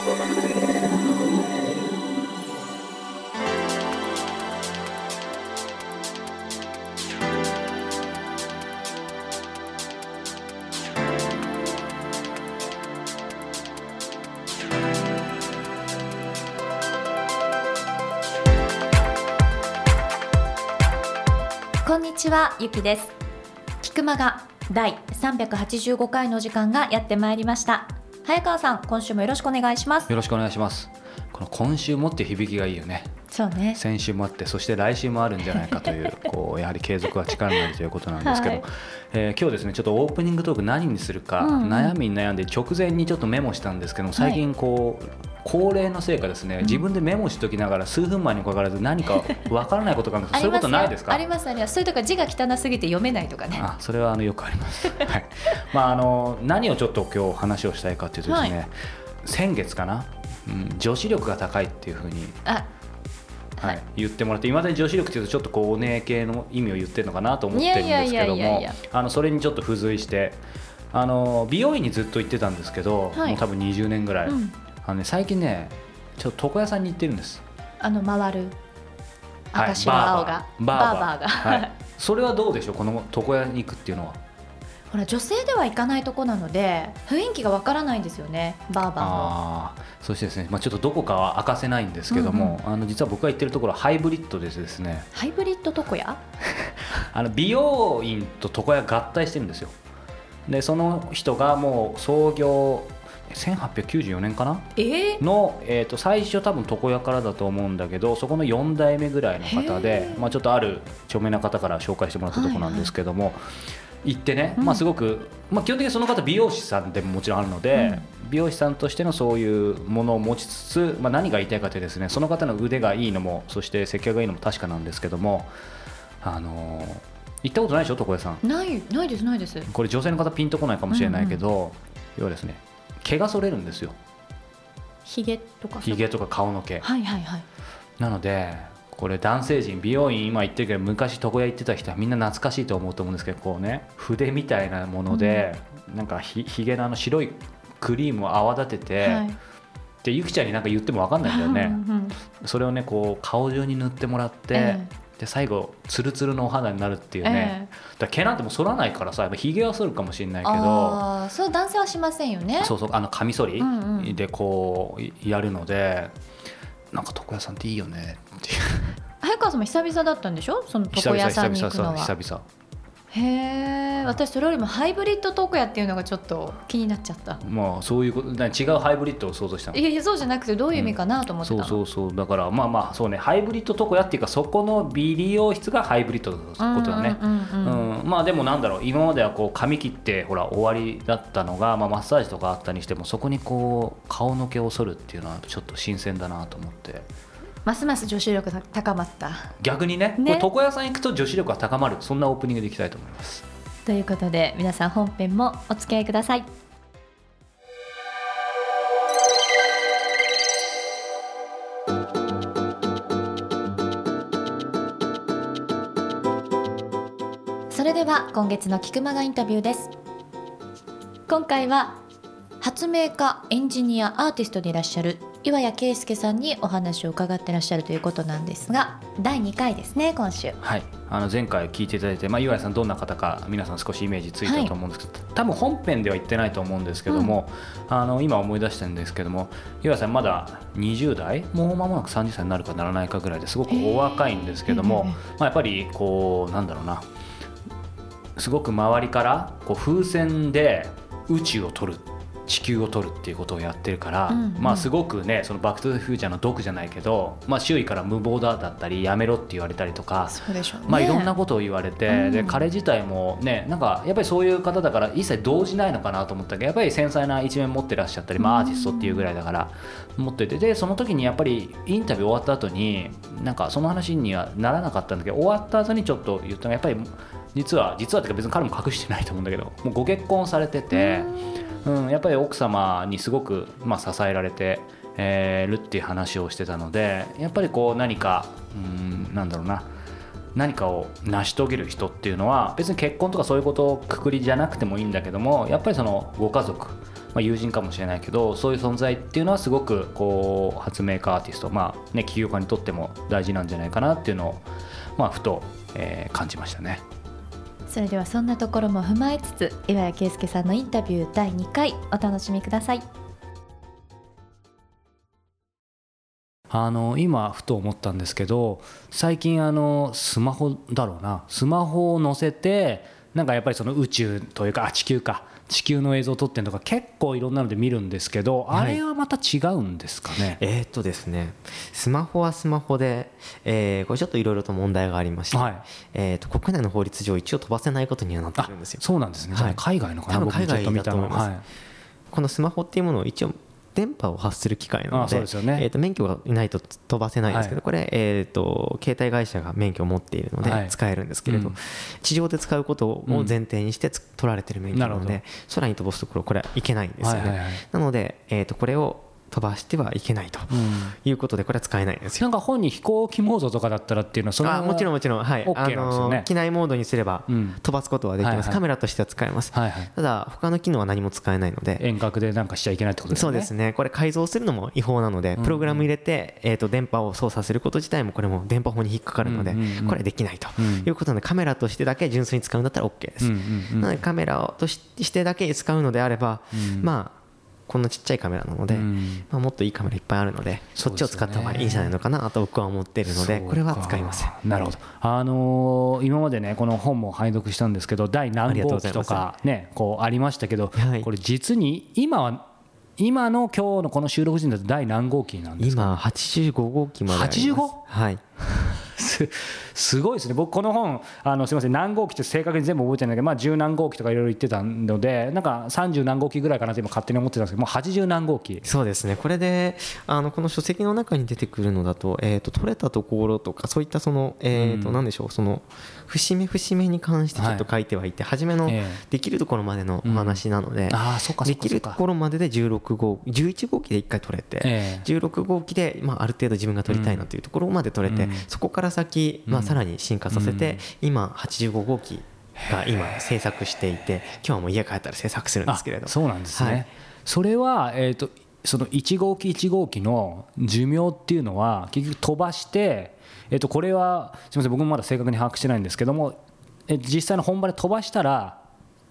こんにちはゆきです。菊間が第385回の時間がやってまいりました。早川さん今週もよろしくお願いします。よろしくお願いします。この今週もって響きがいいよね。そうね。先週もあってそして来週もあるんじゃないかという こうやはり継続は力になるということなんですけど、はい。えー今日ですねちょっとオープニングトーク何にするかうんうん。悩みに悩んで直前にちょっとメモしたんですけど最近こう、高齢のせいかですね。自分でメモしときながら数分前にかかわらず何かわからないことがあるんです そういうことないですか？ありますありますそれとか字が汚すぎて読めないとかね。あそれはあのよくあります、はい。まあ、あの何をちょっと今日話をしたいかというとですね、はい。先月かな、うん、女子力が高いっていうふうにあはい、言ってもらっていまだに女子力っていうとちょっとこうお姉系の意味を言ってるのかなと思ってるんですけどもそれにちょっと付随してあの美容院にずっと行ってたんですけど、はい。もう多分20年ぐらい、うん。あのね、最近ねちょっと床屋さんに行ってるんです。あの回る。はい。赤白青が。バーバー。バーバーが、はい、それはどうでしょう？この床屋に行くっていうのはほら女性では行かないとこなので雰囲気がわからないんですよねバーバーのそしてですね、まあ、ちょっとどこかは明かせないんですけども、あの実は僕が行ってるところはハイブリッドでですね。ハイブリッド床屋？あの美容院と床屋合体してるんですよ。でその人がもう創業1894年かな？えー、の、えー、と最初多分床屋からだと思うんだけどそこの4代目ぐらいの方へで、ー。まあ、ちょっとある著名な方から紹介してもらったところなんですけども、行ってね、うん。まあ、すごく、まあ、基本的にその方美容師さんでももちろんあるので、美容師さんとしてのそういうものを持ちつつ、まあ、何が言いたいかというとですねその方の腕がいいのもそして接客がいいのも確かなんですけどもあのー行ったことないでしょ床屋さん。ないないですないです。これ女性の方ピンとこないかもしれないけど、要はですね毛が剃れるんですよ。ヒゲとかひげとか顔の毛。はいはいはい。なのでこれ男性陣美容院今行ってるけど昔床屋行ってた人はみんな懐かしいと思うと思うんですけどこうね筆みたいなもので、なんかひひげのあの白いクリームを泡立てて、はい。でゆきちゃんになんか言っても分かんないんだよね、うんうんそれをねこう顔中に塗ってもらって、えで最後ツルツルのお肌になるっていうえね、だから毛なんてもう剃らないからさやっぱひげは剃るかもしれないけどそう男性はしませんよね。そうそうあのカミソリうんうん。でこうやるので、なんか床屋さんっていいよねっていう早川さんも久々だったんでしょ？その床屋さんに行くのは。久々へえ私それよりもハイブリッド床屋っていうのがちょっと気になっちゃった。まあそういうことだ違うハイブリッドを想像したの。いやいやそうじゃなくてどういう意味かなと思ってたの、そうそうそうだからまあまあそうねハイブリッド床屋っていうかそこの美理容室がハイブリッドってことだね。うんうんうんうん。うんまあでもなんだろう今まではこう髪切ってほら終わりだったのが、まあ、マッサージとかあったにしてもそこにこう顔の毛を剃るっていうのはちょっと新鮮だなと思ってますます女子力が高まった。逆にねね。床屋さん行くと女子力が高まるそんなオープニングでいきたいと思います。ということで皆さん本編もお付き合いください。それでは今月の菊間がインタビューです。今回は発明家エンジニアアーティストでいらっしゃる岩谷圭介さんにお話を伺ってらっしゃるということなんですが第2回ですね今週。はい、あの前回聞いていただいて、まあ、岩井さんどんな方か皆さん少しイメージついたと思うんですけど、多分本編では言ってないと思うんですけども、あの今思い出したんですけども岩井さんまだ20代？もう間もなく30歳になるかならないかぐらいですごくお若いんですけども、へーまあ、やっぱりこうなんだろうな。すごく周りからこう風船で宇宙を取る地球を取るっていうことをやってるから、うんうん。まあすごくねそのバック・トゥ・ザ・フューチャーの毒じゃないけど、まあ、周囲から無謀だだったりやめろって言われたりとか、そうでしょうね。まあ、いろんなことを言われて、うん。で彼自体もねなんかやっぱりそういう方だから一切動じないのかなと思ったけどやっぱり繊細な一面持ってらっしゃったり、まあ、アーティストっていうぐらいだから持っててでその時にやっぱりインタビュー終わった後になんかその話にはならなかったんだけど終わった後にちょっと言ったのがやっぱり実は実はってか別に彼も隠してないと思うんだけどもうご結婚されてて。うん、うんやっぱり奥様にすごく、まあ、支えられて、えーるっていう話をしてたのでやっぱりこう何か、うん、なんだろうな何かを成し遂げる人っていうのは別に結婚とかそういうことをくくりじゃなくてもいいんだけどもやっぱりそのご家族まあ、友人かもしれないけどそういう存在っていうのはすごくこう発明家アーティスト、まあね、起業家にとっても大事なんじゃないかなっていうのを、まあ、ふと、えー感じましたね。それではそんなところも踏まえつつ岩谷圭介さんのインタビュー第2回お楽しみください。あの今ふと思ったんですけど最近あのスマホだろうな。スマホを載せてなんかやっぱりその宇宙というかあ地球か。地球の映像を撮ってるのとか結構いろんなので見るんですけど、はいあれはまた違うんですかね？えーっとですね、スマホはスマホで、えーこれちょっといろいろと問題がありまして、はいえーっと国内の法律上一応飛ばせないことにはなってるんですよ。そうなんですね。はい海外のかな、海外だと思いますはいこのスマホっていうものを一応電波を発する機械なのでですよね。えーっと免許がいないと飛ばせないんですけど、はい。これ、えーっと携帯会社が免許を持っているのではい。使えるんですけれど、うん。地上で使うことを前提にしてつ取られてる免許なので空に飛ばすところこれはいけないんですよね。はいはいはいなので、えーっとこれを飛ばしてはいけないとうん。いうことでこれは使えないんですよ。なんか本に飛行機モードとかだったらっていうのはそれはあもちろんもちろん、はい、OK なんですよね。あの機内モードにすればうん。飛ばすことはできます、はいはい。カメラとしては使えます、はいはい。ただ、他の機能は何も使えないので、遠隔でなんかしちゃいけないってことですよね。そうですね、これ、改造するのも違法なので、プログラム入れて、えー、と電波を操作すること自体も、これも電波法に引っかかるのでうんうんうん、これできないとうん。いうことなので、カメラとしてだけ純粋に使うんだったら OK です。うんうんうん。なので、カメラをとししてだけ使うのであれば、うん。まあ、こんなちっちゃいカメラなので、うんまあ、もっといいカメラいっぱいあるので、そっちを使った方がいいんじゃないのかなと僕は思っているので、これは使いません。なるほど、あのー今までねこの本も拝読したんですけど第何号機とかねこうありましたけど、はいこれ実に今は今の今日のこの収録時点だと第何号機なんですか今、85号機まであります 85? はい。すすごいですね。僕この本あのすみません。何号機って正確に全部覚えてないんだけどまあ十何号機とかいろいろ言ってたのでなんか30何号機ぐらいかなって今勝手に思ってたんですけどもう80何号機。そうですね、これであのこの書籍の中に出てくるのだと,、えー、と取れたところとか、そういったその、えーとうん。なんでしょう、その節目節目に関してちょっと書いてはいて、初めのええ。できるところまでのお話なので、できるところまでで16号、11号機で1回取れて、ええ。16号機で、まあ、ある程度自分が取りたいなというところまで取れて、うん。そこから先、まあ、さらに進化させて、今、85号機が今、制作していて、今日はもう家帰ったら制作するんですけれど。あそうなんですね、はい。それは、えー、とその1号機1号機の寿命っていうのは結局飛ばして、えー、とこれはすみません僕もまだ正確に把握してないんですけどもえ実際の本場で飛ばしたら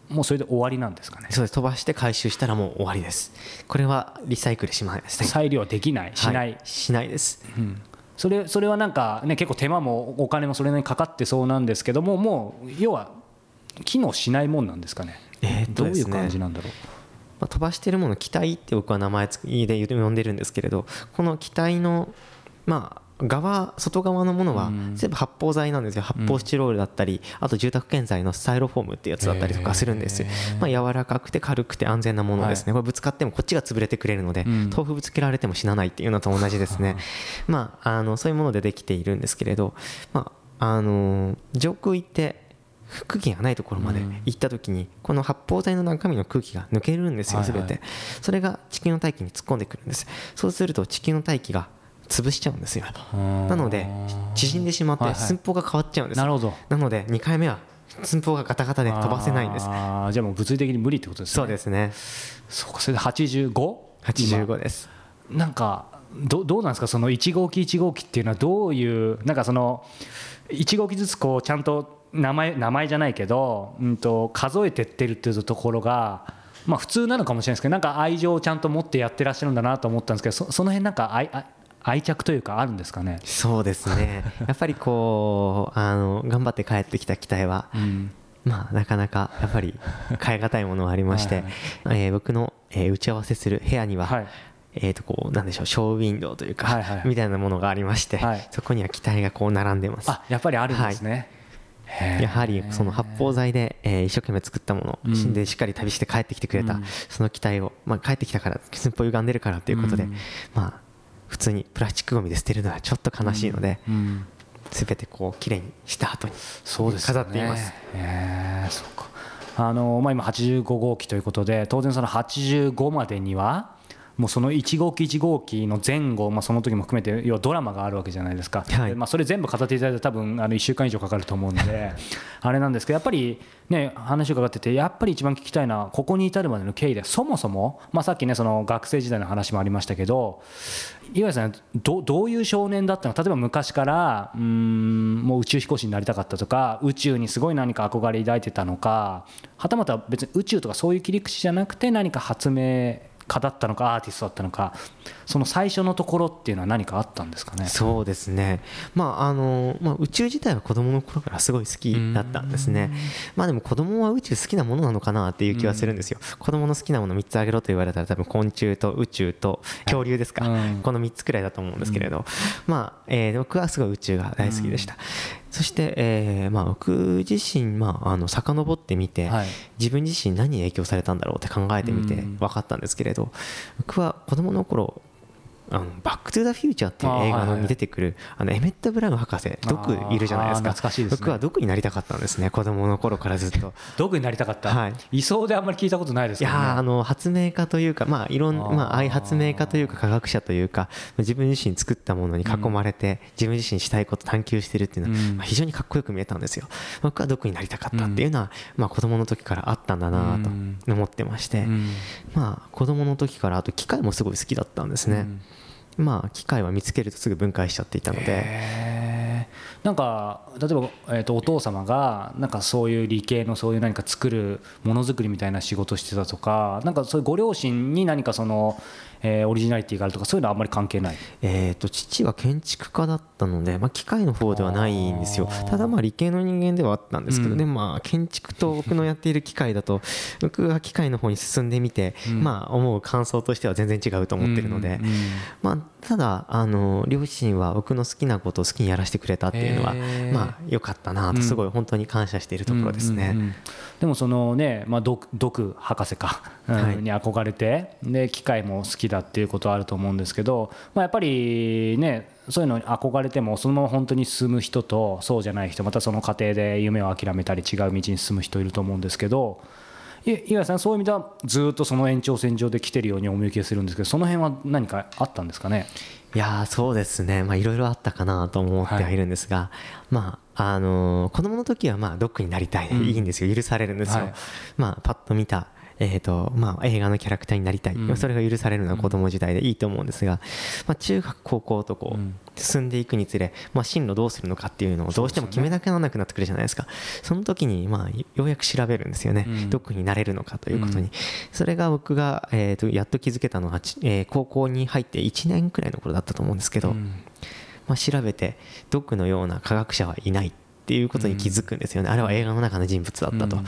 もうそれで終わりなんですかね？そうです。飛ばして回収したらもう終わりです。これはリサイクルしません。再利用できない？しない、はしないです。うん。それそれはなんか、ね、結構手間もお金もそれなりにかかってそうなんですけどももう要は機能しないもんなんですかね、えーどういう感じなんだろう？まあ、飛ばしてるもの機体って僕は名前つで呼んでるんですけれどこの機体のまあ側外側のものはうん。全部発泡剤なんですよ。発泡スチロールだったりあと住宅建材のスタイロフォームってやつだったりとかするんです。まあ柔らかくて軽くて安全なものですね。これぶつかってもこっちが潰れてくれるのでうん。豆腐ぶつけられても死なないっていうのと同じですね。まああのそういうものでできているんですけれどまああの上空行って空気がないところまで行った時にこの発泡剤の中身の空気が抜けるんですよ全て。それが地球の大気に突っ込んでくるんです。そうすると地球の大気が潰しちゃうんですよ。なので縮んでしまって寸法が変わっちゃうんです。なるほど。なので2回目は寸法がガタガタで飛ばせないんです。あー。じゃあもう物理的に無理ってことですね。そうですね。そうかそれで 85? 85です。今。なんかどどうなんですか？その1号機1号機っていうのはどういうなんかその1号機ずつこうちゃんと名前名前じゃないけど、うん、と数えてってるっていうところがまあ普通なのかもしれないですけどなんか愛情をちゃんと持ってやってらっしゃるんだなと思ったんですけどそその辺なんか愛愛愛着というかあるんですかね、そうですね。やっぱりこうあの頑張って帰ってきた機体はうん。まあなかなかやっぱり変え難いものがありましてはいえー僕のえー打ち合わせする部屋にははい。えー、とこうなんでしょうショーウィンドウというか、はいはいみたいなものがありまして、はい。そこには機体がこう並んでます。あやっぱりあるんですね、やはりその発泡剤で、えー一生懸命作ったもの、うん。でしっかり旅して帰ってきてくれた、うん。その機体を、まあ、帰ってきたから寸法歪んでるからということで、うん。まあ普通にプラスチックゴミで捨てるのはちょっと悲しいので、うん。すべてこう綺麗にした後にそうですね。飾っています。へーそうか。あのまあ、今85号機ということで当然その85までにはもうその1号機1号機の前後、まあ、その時も含めて要はドラマがあるわけじゃないですか、はい。まあ、それ全部語っていただいて多分あの1週間以上かかると思うんで あれなんですけどやっぱりね話を伺っててやっぱり一番聞きたいのはここに至るまでの経緯でそもそも、まあ、さっきねその学生時代の話もありましたけど岩井さんどどういう少年だったのか例えば昔からうんもう宇宙飛行士になりたかったとか宇宙にすごい何か憧れ抱いてたのかはたまた別に宇宙とかそういう切り口じゃなくて何か発明家だったのかアーティストだったのかその最初のところっていうのは何かあったんですかね？そうですね、まああのまあ、宇宙自体は子供の頃からすごい好きだったんですね、まあ、でも子供は宇宙好きなものなのかなっていう気はするんですよ、子供の好きなもの3つあげろと言われたら、多分昆虫と宇宙と恐竜ですか、うん。この3つくらいだと思うんですけれど、まあえー僕はすごい宇宙が大好きでした。そして、えーまあ、僕自身、まあ、あの遡ってみて、はい。自分自身何に影響されたんだろうって考えてみてうん。分かったんですけれど僕は子供の頃あのバック・トゥ・ザ・フューチャーっていう映画に出てくるあのエメット・ブラウン博士ドクいるじゃないですか。懐かしいですね。僕はドクになりたかったんですね子供の頃からずっと。道具になりたかった、はい。いそうであんまり聞いたことないですね、やーあの発明家というかまあいろんまあああいう発明家というか科学者というか自分自身作ったものに囲まれて自分自身したいこと探求してるっていうのはうん。まあ非常にかっこよく見えたんですよ。僕はドクになりたかったっていうのはまあ子供の時からあったんだなと思ってまして。うん。まあ子供の時からあと機械もすごい好きだったんですね、まあ機械は見つけるとすぐ分解しちゃっていたので。なんか例えば、えー、とお父様がなんかそういう理系のそういう何か作るものづくりみたいな仕事してたとかなんかそういうご両親に何かその、えーオリジナリティがあるとかそういうのはあんまり関係ない？えー、と父は建築家だったので、まあ、機械の方ではないんですよ。ただまあ理系の人間ではあったんですけどね、うん。まあ、建築と僕のやっている機械だと 僕が機械の方に進んでみて、うん。まあ、思う感想としては全然違うと思ってるので、うんうん。まあ、ただあの両親は僕の好きなことを好きにやらせてくれたっていうのは、まあ良かったなとすごい本当に感謝しているところですね。うんうんうんでもそのね、まあ、ドクドク博士か、うん。はい。に憧れてで機械も好きだっていうことはあると思うんですけど、まあ、やっぱりねそういうのに憧れてもそのまま本当に進む人とそうじゃない人またその過程で夢を諦めたり違う道に進む人いると思うんですけどい岩井さんそういう意味ではずっとその延長線上で来てるようにお見受けするんですけどその辺は何かあったんですかね？いやーそうですね、まあ、いろいろあったかなと思ってはいるんですが、まああのー子供の時はまあドッグになりたいで、うん。いいんですよ。許されるんですよ、はい。まあ、パッと見た、えーとまあ、映画のキャラクターになりたい、うん。それが許されるのは子供時代でいいと思うんですが、まあ、中学高校とこう進んでいくにつれ、まあ、進路どうするのかっていうのをどうしても決めなきゃならなくなってくるじゃないですか。その時にまあようやく調べるんですよね、うん。ドッグになれるのかということに、うん。それが僕が、えー、とやっと気づけたのは、ちえー高校に入って1年くらいの頃だったと思うんですけど、うん。まあ、調べてドッグのような科学者はいないっていうことに気づくんですよね、あれは映画の中の人物だったと、うん。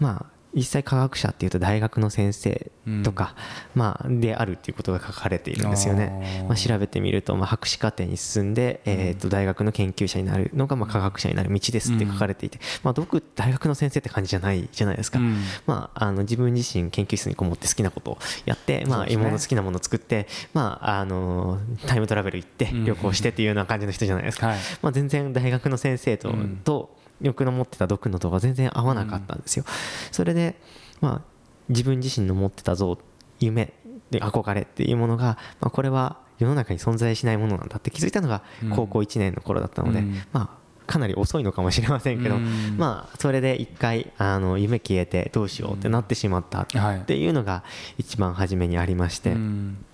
まあ実際科学者っていうと大学の先生とか、まあ、であるっていうことが書かれているんですよね。まあ、調べてみると、まあ、博士課程に進んで、えー、と大学の研究者になるのが、まあ、科学者になる道ですって書かれていて、まあ、ドッグ大学の先生って感じじゃないじゃないですか、うん。まあ、あの自分自身研究室にこもって好きなことをやって、まあ、そうですね。芋の好きなものを作って、まあ、あのタイムトラベル行ってうん。旅行してっていうような感じの人じゃないですか、はい。まあ、全然大学の先生と,、うん。と僕の持ってた毒のとは全然合わなかったんですよ、それで、まあ、自分自身の持ってた像夢で憧れっていうものが、まあ、これは世の中に存在しないものなんだって気づいたのがうん。高校1年の頃だったので、うん。まあかなり遅いのかもしれませんけど、うん。まあそれで一回あの夢消えてどうしようってなってしまったはいっていうのが一番初めにありまして、うん。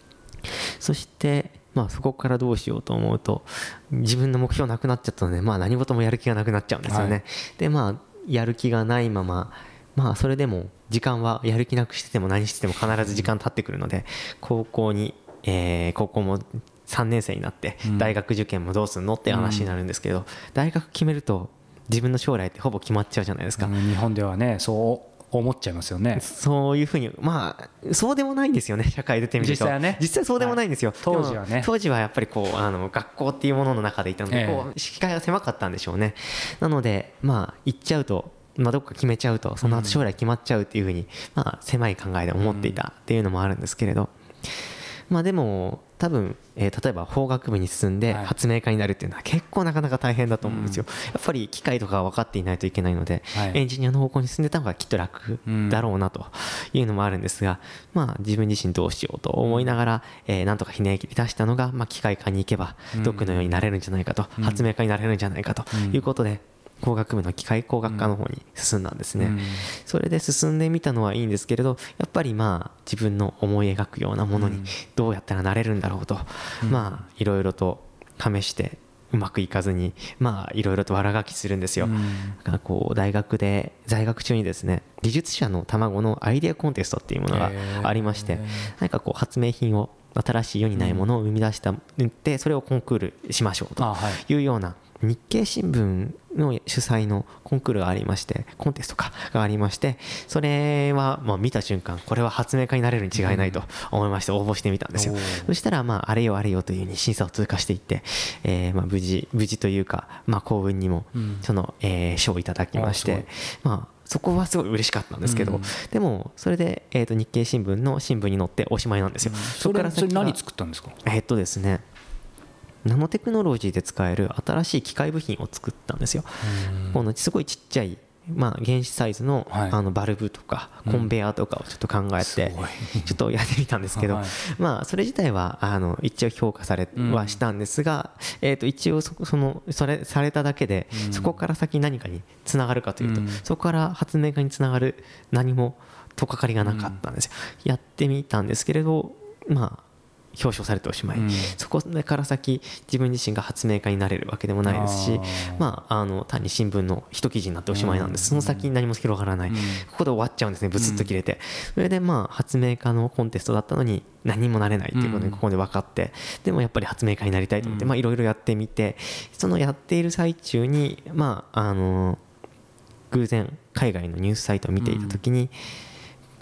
そして、まあ、そこからどうしようと思うと自分の目標なくなっちゃったので、まあ、何事もやる気がなくなっちゃうんですよね。はいでまあやる気がないまままあそれでも時間はやる気なくしてても何してても必ず時間経ってくるので高校に、えー高校も3年生になってうん大学受験もどうするのって話になるんですけど、大学決めると自分の将来ってほぼ決まっちゃうじゃないですか。日本ではねそう思っちゃいますよねそういうふうに、まあ、そうでもないんですよね、社会出てみると。実際はね実際そうでもないんですよ。はい当時はね当時はやっぱりこう、あの、学校っていうものの中でいたので、ええこう、視界が狭かったんでしょうね。なので、まあ、行っちゃうと、まあ、どっか決めちゃうと、その後将来決まっちゃうっていうふうに、まあ、狭い考えで思っていたっていうのもあるんですけれど、まあでも多分、えー例えば法学部に進んではい。発明家になるっていうのは結構なかなか大変だと思うんですよ、やっぱり機械とかは分かっていないといけないので、はい。エンジニアの方向に進んでた方がきっと楽だろうなというのもあるんですが、まあ自分自身どうしようと思いながら、えーなんとかひねり出したのが、まあ、機械科に行けばドックのようになれるんじゃないかと、うん。発明家になれるんじゃないかとうん。いうことで、工学部の機械工学科の方に進んだんですね、うん。それで進んでみたのはいいんですけれどやっぱりまあ自分の思い描くようなものにうん。どうやったらなれるんだろうと、うん。まあいろいろと試してうまくいかずにまあいろいろと悪ガキするんですよ、うん。だからこう大学で在学中にですね技術者の卵のアイデアコンテストっていうものがありまして何かこう発明品を新しい世にないものを生み出したでそれをコンクールしましょうというような日経新聞の主催のコンクールがありましてコンテストかがありましてそれはまあ見た瞬間これは発明家になれるに違いないと思いまして応募してみたんですよ。そしたらまああれよあれよというふうに審査を通過していって、えーまあ無事無事というかまあ幸運にもうん。その、えー賞をいただきましてまあそこはすごい嬉しかったんですけど、うん。でもそれで、えー、と日経新聞の新聞に載っておしまいなんですよ、それそれ先は何作ったんですか？えっとですねナノテクノロジーで使える新しい機械部品を作ったんですよ、このすごいちっちゃい、まあ、原子サイズの,、はい。あのバルブとかうん。コンベヤーとかをちょっと考えて、ちょっとやってみたんですけど、はい。まあそれ自体はあの一応評価されうんはしたんですが、えー、と一応そそのそれされただけで、うん。そこから先何かにつながるかというと、うん。そこから発明家につながる何も取っかかりがなかったんですよ、やってみたんですけれどまあ表彰されておしまい、うん。そこから先自分自身が発明家になれるわけでもないですしまあ、あの単に新聞の一記事になっておしまいなんです、うん。その先に何も広がらない、うん。ここで終わっちゃうんですねブツッと切れて、それでまあ発明家のコンテストだったのに何もなれないっていうことうん。にここで分かって、でもやっぱり発明家になりたいと思っていろいろやってみてそのやっている最中にまああの偶然海外のニュースサイトを見ていた時に、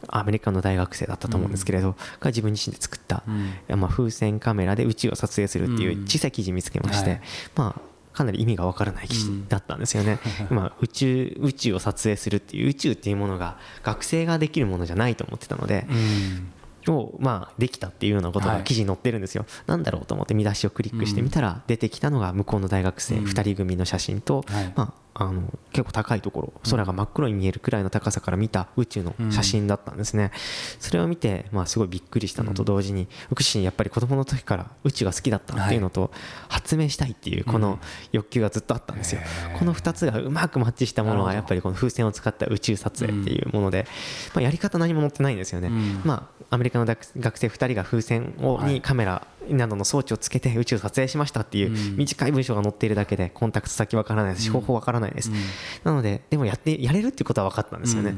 アメリカの大学生だったと思うんですけれど、が自分自身で作った、うん。まあ、風船カメラで宇宙を撮影するっていう小さい記事見つけまして、はい。まあかなり意味がわからない記事だったんですよね、まあ、宇宙宇宙を撮影するっていう宇宙っていうものが学生ができるものじゃないと思ってたので、うん。をまあできたっていうようなことはい。が記事に載ってるんですよ、なんだろうと思って見出しをクリックしてみたら出てきたのが向こうの大学生うん。2人組の写真と、はい。まあ、あの結構高いところ空が真っ黒に見えるくらいの高さから見た宇宙の写真だったんですね、それを見て、まあ、すごいびっくりしたのと同時に僕自身やっぱり子供の時から宇宙が好きだったっていうのと発明したいっていうこの欲求がずっとあったんですよ、へー。この2つがうまくマッチしたものがやっぱりこの風船を使った宇宙撮影っていうもので、まあ、やり方何も載ってないんですよね、うん。まあ、アメリカの学学生2人が風船をはい。にカメラなどの装置をつけて宇宙を撮影しましたっていううん。短い文章が載っているだけでコンタクト先わからないです。しうん。方法わからないです、うん。なのででもやってやれるっていうことは分かったんですよね、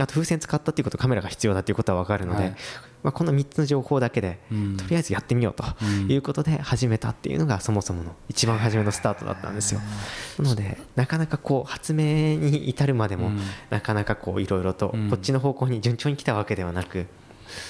あと風船使ったっていうことカメラが必要だっていうことは分かるので、はい。まあ、この3つの情報だけで、うん。とりあえずやってみようとうん。いうことで始めたっていうのがそもそもの一番初めのスタートだったんですよ。なのでなかなかこう発明に至るまでも、うん。なかなかこういろいろとうん。こっちの方向に順調に来たわけではなく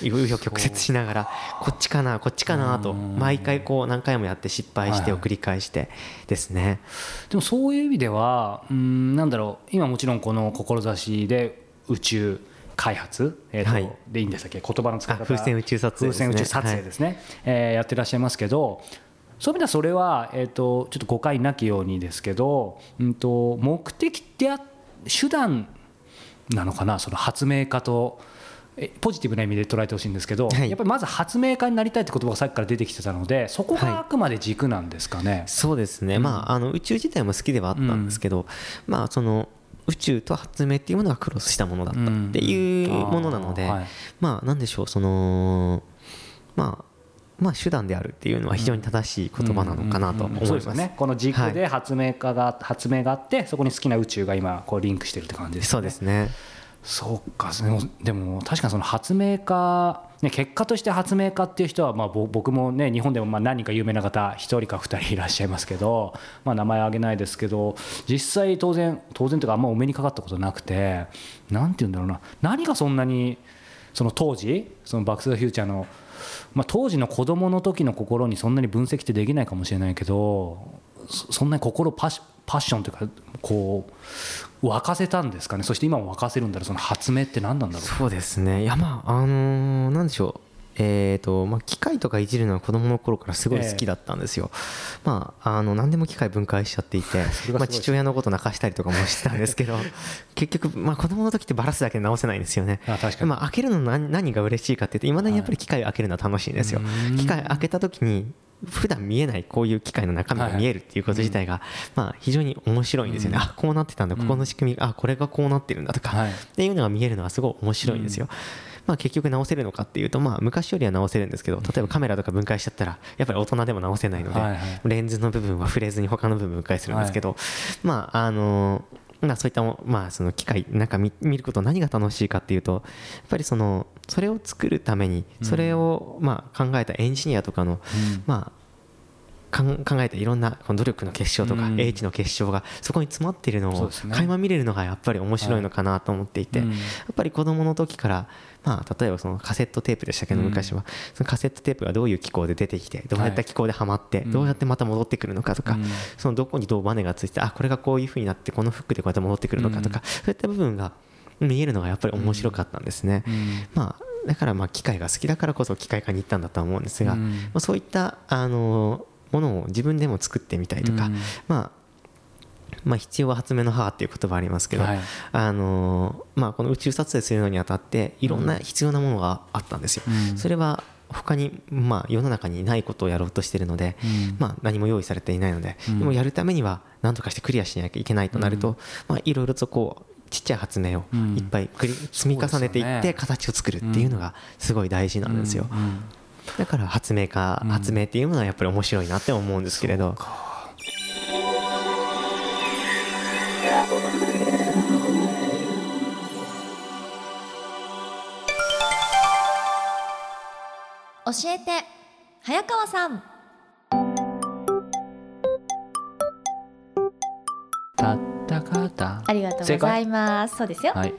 いろいろ曲折しながらこっちかなこっちかなとうん。毎回こう何回もやって失敗してを繰り返してですね。でもそういう意味ではうんなんだろう今もちろんこの志で宇宙開発、えーとはい。でいいんでしたっけ？言葉の使い方。あ風船宇宙撮影ですね。風船宇宙撮影ですね、えーやってらっしゃいますけどそういう意味ではそれは、えー、とちょっと誤解なきようにですけど、うん、と目的ってあ手段なのかな？その発明家と。えポジティブな意味で捉えてほしいんですけど、はい。やっぱりまず発明家になりたいって言葉がさっきから出てきてたのでそこはい。があくまで軸なんですかね。そうですね、まあ、あの宇宙自体も好きではあったんですけど、まあ、その宇宙と発明っていうものがクロスしたものだったっていうものなので、うん。はい。まあなんでしょうそのまあまあ手段であるっていうのは非常に正しい言葉なのかなと思います。ね。この軸で発明家が、発明があってそこに好きな宇宙が今こうリンクしてるって感じですね。うですね。そうか。でもでも確かにその発明家、ね、結果として発明家っていう人はまあ僕もね日本でもまあ何人か有名な方1人か2人いらっしゃいますけど、まあ、名前挙げないですけど実際当然当然というかあんまお目にかかったことなくてなんて言うんだろうな。何がそんなにその当時そのバック・トゥ・ザ・フューチャーの、まあ、当時の子供の時の心にそんなに分析ってできないかもしれないけどそんなに心パッシパッションというかこう沸かせたんですかね？そして今も沸かせるんだろう？その発明って何なんだろう？そうですね。いやまああのーなんでしょう。えーとまあ、機械とかいじるのは子供の頃からすごい好きだったんですよ、まあ、あの何でも機械分解しちゃっていて、まあ、父親のこと泣かしたりとかもしてたんですけど 結局、まあ、子供の時ってバラすだけで直せないんですよね。あ確かに。まあ、開けるの何何が嬉しいかっていまだにやっぱり機械を開けるのは楽しいんですよ、うん。機械開けた時に普段見えないこういう機械の中身が見えるっていうこと自体が、まあ、非常に面白いんですよね、うん。あこうなってたんだ。ここの仕組み、あこれがこうなってるんだとか、はい。っていうのが見えるのはすごい面白いんですよ、まあ、結局直せるのかっていうと、まあ、昔よりは直せるんですけど例えばカメラとか分解しちゃったらやっぱり大人でも直せないので、レンズの部分は触れずに他の部分分解するんですけど、まああのまあ、そういったも、まあ、その機械なんか見見ること何が楽しいかっていうとやっぱりそのそれを作るためにそれをまあ考えたエンジニアとかの、うん。まあ考えたいろんなこの努力の結晶とかうん。英知の結晶がそこに詰まっているのを垣間見れるのがやっぱり面白いのかなと思っていて、うん。やっぱり子供の時から、まあ、例えばそのカセットテープでしたけどうん。昔は、そのカセットテープがどういう機構で出てきてどうやった機構ではまって、うん。どうやってまた戻ってくるのかとか、うん。そのどこにどうバネがついてあこれがこういうふうになってこのフックでこうやって戻ってくるのかとか、そういった部分が見えるのがやっぱり面白かったんですね。うん。まあ、だからまあ機械が好きだからこそ機械科に行ったんだとは思うんですが、うん。まあ、そういったあのものを自分でも作ってみたいとか、うん。まあまあ、必要は発明の母っていう言葉ありますけど、はい。あのまあ、この宇宙撮影するのにあたっていろんな必要なものがあったんですよ。うん。それは他に、まあ、世の中にないことをやろうとしているので、うん。まあ、何も用意されていないので、うん。でもやるためには何とかしてクリアしなきゃいけないとなると、まあ、いろいろとこうちっちゃい発明をうん。いっぱい繰り積み重ねていって形を作るっていうのがすごい大事なんですよ。だから発明家、うん。発明っていうものはやっぱり面白いなって思うんですけれど。教えて早川さんった。ありがとうございます。そうですよ、はい。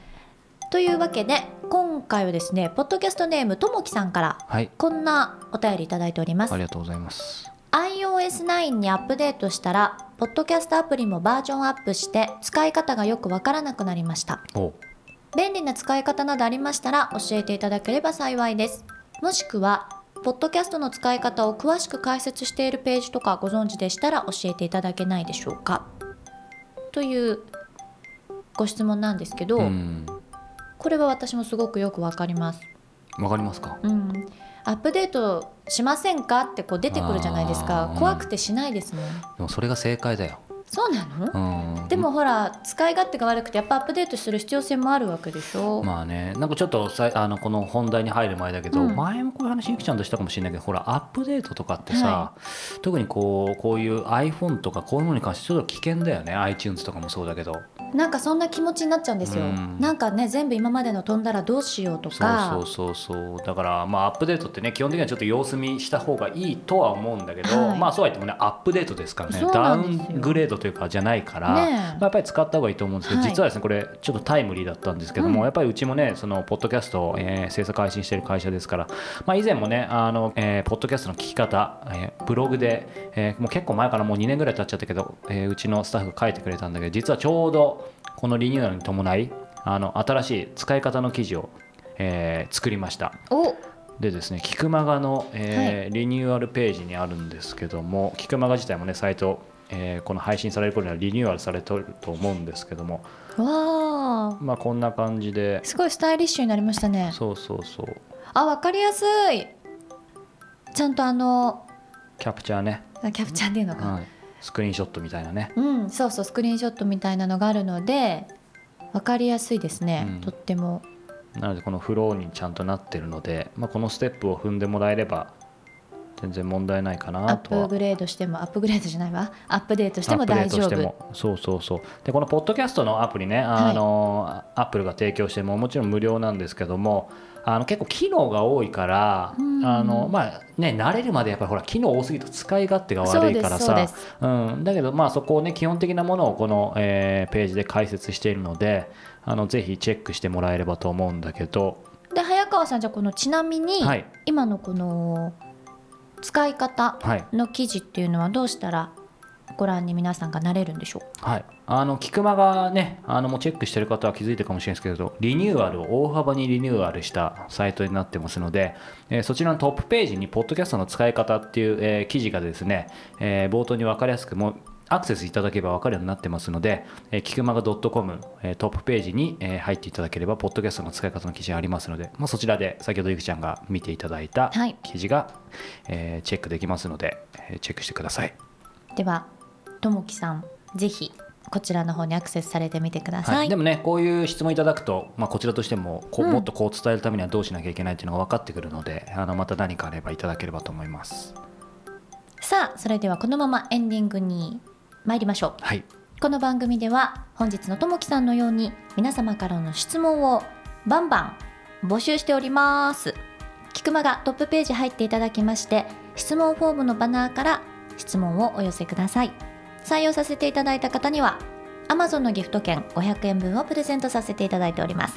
というわけで今回はですねポッドキャストネームともきさんからはい。こんなお便りいただいております。ありがとうございます。iOS9 にアップデートしたらポッドキャストアプリもバージョンアップして使い方がよくわからなくなりました。お。便利な使い方などありましたら教えていただければ幸いです。もしくはポッドキャストの使い方を詳しく解説しているページとかご存知でしたら教えていただけないでしょうか。というご質問なんですけど、うん。これは私もすごくよくわかります。わかりますか？うん。アップデートしませんかってこう出てくるじゃないですあかー。怖くてしないですもん。でもそれが正解だよ。そうなの、うん。でもほら使い勝手が悪くてやっぱアップデートする必要性もあるわけでしょ、まあね。なんかちょっとさあのこの本題に入る前だけど、うん。前もこういう話ゆきちゃんとしたかもしれないけどほらアップデートとかってさ、は特にこうこういう iPhone とかこういうものに関してちょっと危険だよね。iTunes とかもそうだけどなんかそんな気持ちになっちゃうんですよ、うん。なんかね全部今までの飛んだらどうしようとか。そうそうそうだからまあアップデートってね基本的にはちょっと様子見した方がいいとは思うんだけど、はい。まあそうは言ってもねアップデートですからねダウングレードというかじゃないから、ね。えまあ、やっぱり使った方がいいと思うんですけど、はい。実はですねこれちょっとタイムリーだったんですけども、うん。やっぱりうちもねそのポッドキャストを、えー制作配信している会社ですから、まあ、以前もねあの、えーポッドキャストの聞き方、えーブログで、えーもう結構前からもう2年ぐらい経っちゃったけど、えーうちのスタッフが書いてくれたんだけど実はちょうどこのリニューアルに伴いあの新しい使い方の記事を、えー作りました。お。でですね、キクマガの、えーリニューアルページにあるんですけども、キクマガ自体もね、サイト、えーこの配信される頃にはリニューアルされてると思うんですけども、わあ。まあこんな感じで、すごいスタイリッシュになりましたね。そうそうそう、あわかりやすい。ちゃんとあのキャプチャーね、キャプチャーっていうのか、はい、スクリーンショットみたいなね、うんそうそうスクリーンショットみたいなのがあるのでわかりやすいですね、うん。とっても。なのでこのフローにちゃんとなってるので、まあ、このステップを踏んでもらえれば、全然問題ないかアなとは。ップグレードしてもアップグレードじゃないわ。アップデートしてもアップデ大丈夫ートしても。そうそうそう。でこのポッドキャストのアプリねあの、アップルが提供してももちろん無料なんですけどもあの結構機能が多いから、うん。あのまあね慣れるまでやっぱりほら機能多すぎると使い勝手が悪いからさ。そううん、だけどまあそこをね基本的なものをこの、えーページで解説しているのであのぜひチェックしてもらえればと思うんだけど。で早川さんじゃあこのちなみに、はい。今のこの使い方はい。の記事っていうのはどうしたらご覧に皆さんがなれるんでしょうはい、あの菊間がねあのもうチェックしてる方は気づいてるかもしれないですけれどリニューアルを大幅にリニューアルしたサイトになってますので、えーそちらのトップページにポッドキャストの使い方っていう、えー記事がですね、えー冒頭に分かりやすくもうアクセスいただければ分かるようになってますので、えー、キクマガ .com、えートップページに、えー入っていただければ、ポッドキャストの使い方の記事がありますので、まあ、そちらで先ほどゆきちゃんが見ていただいたはい。記事が、えーチェックできますので、えーチェックしてください。ではともきさんぜひこちらの方にアクセスされてみてください、はい、でもねこういう質問いただくと、まあ、こちらとしてもこううん。もっとこう伝えるためにはどうしなきゃいけないっていうのが分かってくるので、あのまた何かあればいただければと思います。さあそれではこのままエンディングに参りましょう。はい。この番組では本日のともきさんのように皆様からの質問をバンバン募集しております。キクマがトップページ入っていただきまして質問フォームのバナーから質問をお寄せください採用させていただいた方には Amazon のギフト券500円分をプレゼントさせていただいております。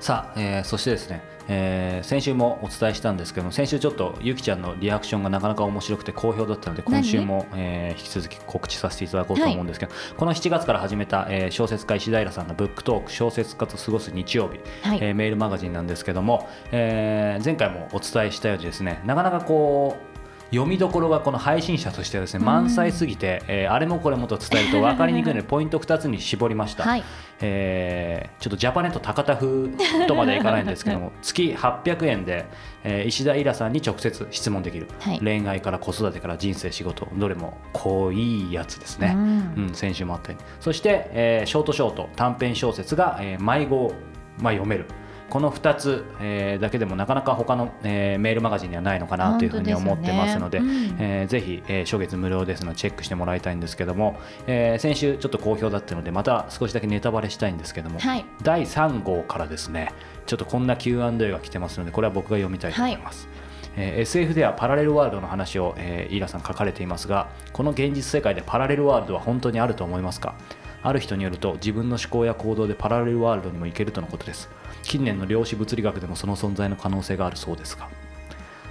さあ、えーそしてですね、えー先週もお伝えしたんですけども先週ちょっとゆきちゃんのリアクションがなかなか面白くて好評だったので何今週も、えー引き続き告知させていただこうと思うんですけど、この7月から始めた、えー小説家石平さんのブックトーク小説家と過ごす日曜日はい、えーメールマガジンなんですけども、えー前回もお伝えしたようにですねなかなかこう読みどころがこの配信者としてはですねうん。満載すぎて、えーあれもこれもと伝えると分かりにくいので ポイント2つに絞りました、はい。えーちょっとジャパネット高田風とまではいかないんですけども月800円で、えー石田イラさんに直接質問できる、はい。恋愛から子育てから人生仕事どれもこういいやつですね。うん。うん、先週もあったように。そして、えーショートショート短編小説が、えー迷子、まあ、読めるこの2つ、えーだけでもなかなか他の、えーメールマガジンにはないのかなというふうに思ってますのでね。うん。えーぜひ、えー初月無料ですのでチェックしてもらいたいんですけども、えー先週ちょっと好評だったのでまた少しだけネタバレしたいんですけども、はい。第3号からですねちょっとこんな Q&A が来てますのでこれは僕が読みたいと思います。えー SF ではパラレルワールドの話を、えーイーラさん書かれていますがこの現実世界でパラレルワールドは本当にあると思いますか？ある人によると自分の思考や行動でパラレルワールドにも行けるとのことです近年の量子物理学でもその存在の可能性があるそうですが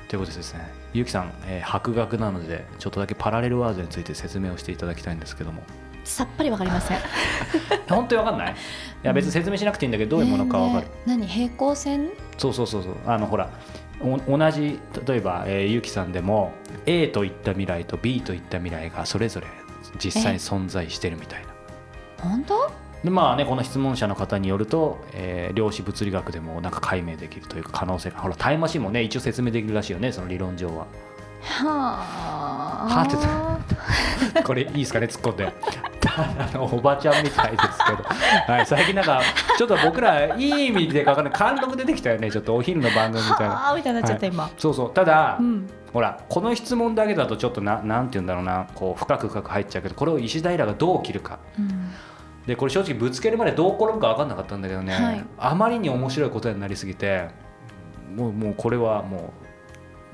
ということでですねゆうきさん、えー博学なのでちょっとだけパラレルワールドについて説明をしていただきたいんですけども。さっぱりわかりません。本当に分かんない？いや別に説明しなくていいんだけどどういうものか分かる、ねえ何？平行線？そうそうそうそう。あのほらお同じ例えば、えー、ゆうきさんでも A といった未来と B といった未来がそれぞれ実際に存在してるみたいな。本当？でまあねこの質問者の方によると、えー量子物理学でもなんか解明できるという可能性がほらタイムマシンもね一応説明できるらしいよねその理論上は。はあ。はって これいいですかね突っ込んで。ただのおばちゃんみたいですけど、はい、最近なんかちょっと僕らいい意味でか分かんない。貫禄出てきたよねちょっとお昼の番組みたいな。はあみたいになっちゃった、はい。今。そうそう。ただ、うん。ほらこの質問だけだとちょっとななんて言うんだろうな。こう深く深く入っちゃうけどこれを石平がどう切るか。うんでこれ正直ぶつけるまでどう転ぶか分かんなかったんだけどね、はい。あまりに面白い答えになりすぎてもうもうこれはも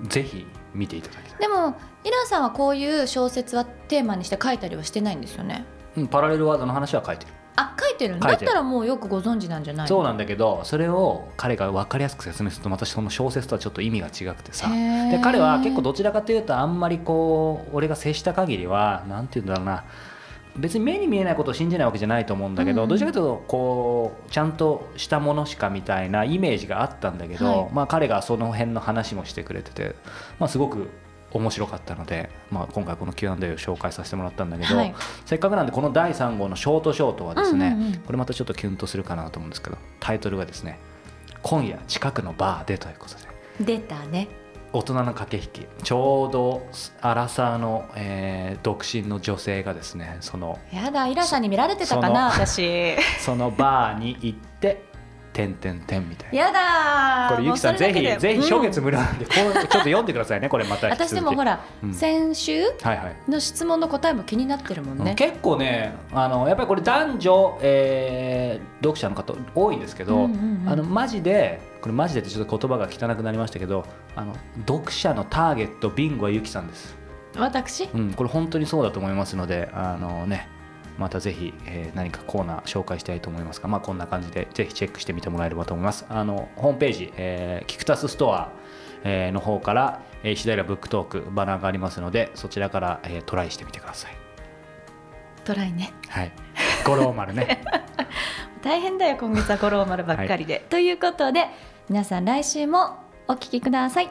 うぜひ見ていただきたい、でもイランさんはこういう小説はテーマにして書いたりはしてないんですよね？うん、パラレルワードの話は書いてる。あ書いてるんだ。ってたらもうよくご存知なんじゃないそうなんだけどそれを彼が分かりやすく説明するとまたその小説とはちょっと意味が違くてさ。で彼は結構どちらかというとあんまりこう俺が接した限りはなんて言うんだろうな別に目に見えないことを信じないわけじゃないと思うんだけど、うんどちらかというとこうちゃんとしたものしかみたいなイメージがあったんだけど、はい。まあ、彼がその辺の話もしてくれてて、まあ、すごく面白かったので、まあ、今回この Q&A を紹介させてもらったんだけど、はい。せっかくなんでこの第3号のショートショートはですね、うんうんうん。これまたちょっとキュンとするかなと思うんですけどタイトルがですね「今夜近くのバーで」ということで。出たね大人の駆け引き。ちょうどアラサーの、えー独身の女性がですねそのやだイランさんに見られてたかな私。そのバーに行って「てんてんてん」みたいな。やだー。これゆきさんぜひぜひ初月うん無料なんで、こうちょっと読んでくださいねこれまた。私でもほら、うん。先週はいはい。の質問の答えも気になってるもんね、結構ねあのやっぱりこれ男女、えー読者の方多いんですけど、うんうんうん。あのマジでこれマジでってちょっと言葉が汚くなりましたけどあの読者のターゲットビンゴはゆきさんです、私？うん、これ本当にそうだと思いますのであのねまたぜひ、えー何かコーナー紹介したいと思いますが、まあ、こんな感じでぜひチェックしてみてもらえればと思います。あのホームページ、えーキクタスストア、えーの方から、えー石平ブックトークバナーがありますのでそちらから、えートライしてみてください。トライね。はい。五郎丸ね。大変だよ今月は五郎丸ばっかりで、ということで皆さん来週もお聞きください